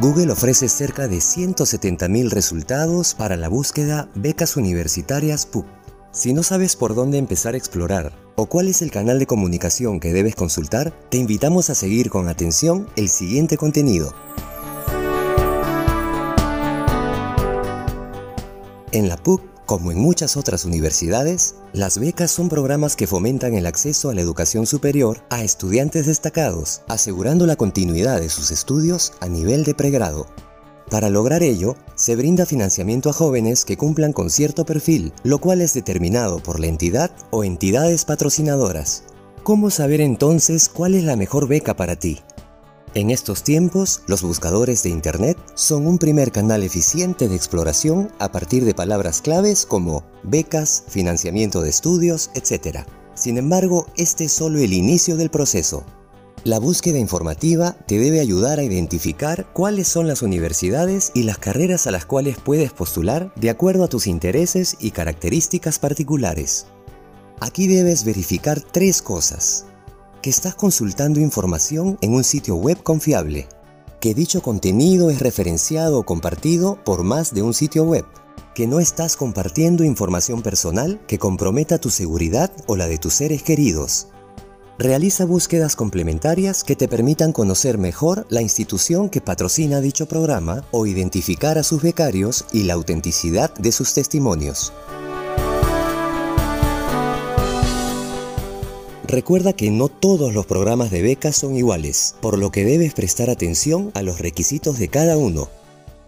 Google ofrece cerca de 170.000 resultados para la búsqueda Becas Universitarias PUC. Si no sabes por dónde empezar a explorar o cuál es el canal de comunicación que debes consultar, te invitamos a seguir con atención el siguiente contenido. En la PUC como en muchas otras universidades, las becas son programas que fomentan el acceso a la educación superior a estudiantes destacados, asegurando la continuidad de sus estudios a nivel de pregrado. Para lograr ello, se brinda financiamiento a jóvenes que cumplan con cierto perfil, lo cual es determinado por la entidad o entidades patrocinadoras. ¿Cómo saber entonces cuál es la mejor beca para ti? En estos tiempos, los buscadores de Internet son un primer canal eficiente de exploración a partir de palabras claves como becas, financiamiento de estudios, etc. Sin embargo, este es solo el inicio del proceso. La búsqueda informativa te debe ayudar a identificar cuáles son las universidades y las carreras a las cuales puedes postular de acuerdo a tus intereses y características particulares. Aquí debes verificar tres cosas que estás consultando información en un sitio web confiable, que dicho contenido es referenciado o compartido por más de un sitio web, que no estás compartiendo información personal que comprometa tu seguridad o la de tus seres queridos. Realiza búsquedas complementarias que te permitan conocer mejor la institución que patrocina dicho programa o identificar a sus becarios y la autenticidad de sus testimonios. Recuerda que no todos los programas de becas son iguales, por lo que debes prestar atención a los requisitos de cada uno.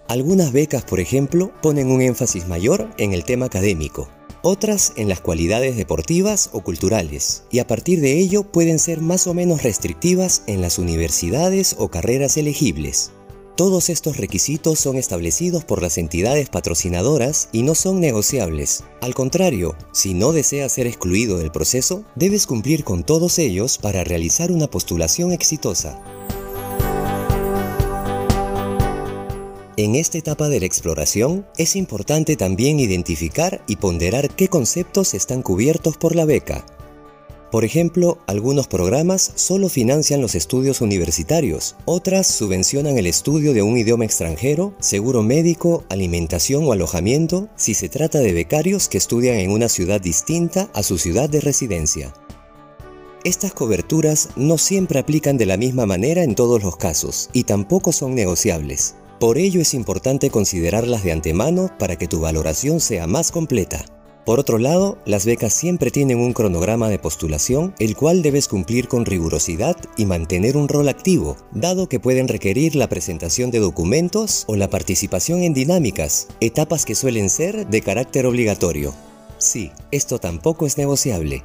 Algunas becas, por ejemplo, ponen un énfasis mayor en el tema académico, otras en las cualidades deportivas o culturales, y a partir de ello pueden ser más o menos restrictivas en las universidades o carreras elegibles. Todos estos requisitos son establecidos por las entidades patrocinadoras y no son negociables. Al contrario, si no deseas ser excluido del proceso, debes cumplir con todos ellos para realizar una postulación exitosa. En esta etapa de la exploración, es importante también identificar y ponderar qué conceptos están cubiertos por la beca, por ejemplo, algunos programas solo financian los estudios universitarios, otras subvencionan el estudio de un idioma extranjero, seguro médico, alimentación o alojamiento si se trata de becarios que estudian en una ciudad distinta a su ciudad de residencia. Estas coberturas no siempre aplican de la misma manera en todos los casos y tampoco son negociables. Por ello es importante considerarlas de antemano para que tu valoración sea más completa. Por otro lado, las becas siempre tienen un cronograma de postulación, el cual debes cumplir con rigurosidad y mantener un rol activo, dado que pueden requerir la presentación de documentos o la participación en dinámicas, etapas que suelen ser de carácter obligatorio. Sí, esto tampoco es negociable.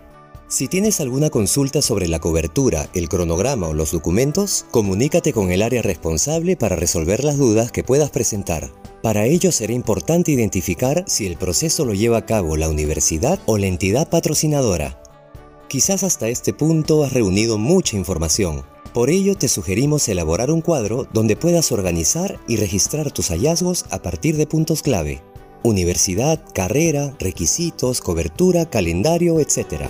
Si tienes alguna consulta sobre la cobertura, el cronograma o los documentos, comunícate con el área responsable para resolver las dudas que puedas presentar. Para ello será importante identificar si el proceso lo lleva a cabo la universidad o la entidad patrocinadora. Quizás hasta este punto has reunido mucha información. Por ello te sugerimos elaborar un cuadro donde puedas organizar y registrar tus hallazgos a partir de puntos clave. Universidad, carrera, requisitos, cobertura, calendario, etc.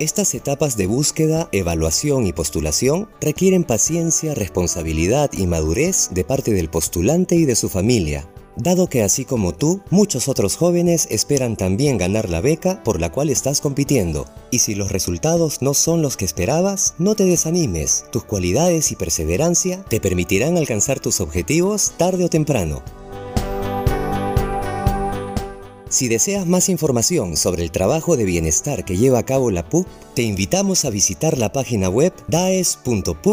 Estas etapas de búsqueda, evaluación y postulación requieren paciencia, responsabilidad y madurez de parte del postulante y de su familia, dado que así como tú, muchos otros jóvenes esperan también ganar la beca por la cual estás compitiendo. Y si los resultados no son los que esperabas, no te desanimes, tus cualidades y perseverancia te permitirán alcanzar tus objetivos tarde o temprano. Si deseas más información sobre el trabajo de bienestar que lleva a cabo la PUC, te invitamos a visitar la página web daes.puc.edu.p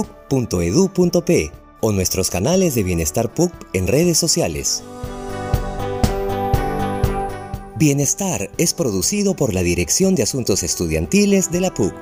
o nuestros canales de Bienestar PUC en redes sociales. Bienestar es producido por la Dirección de Asuntos Estudiantiles de la PUC.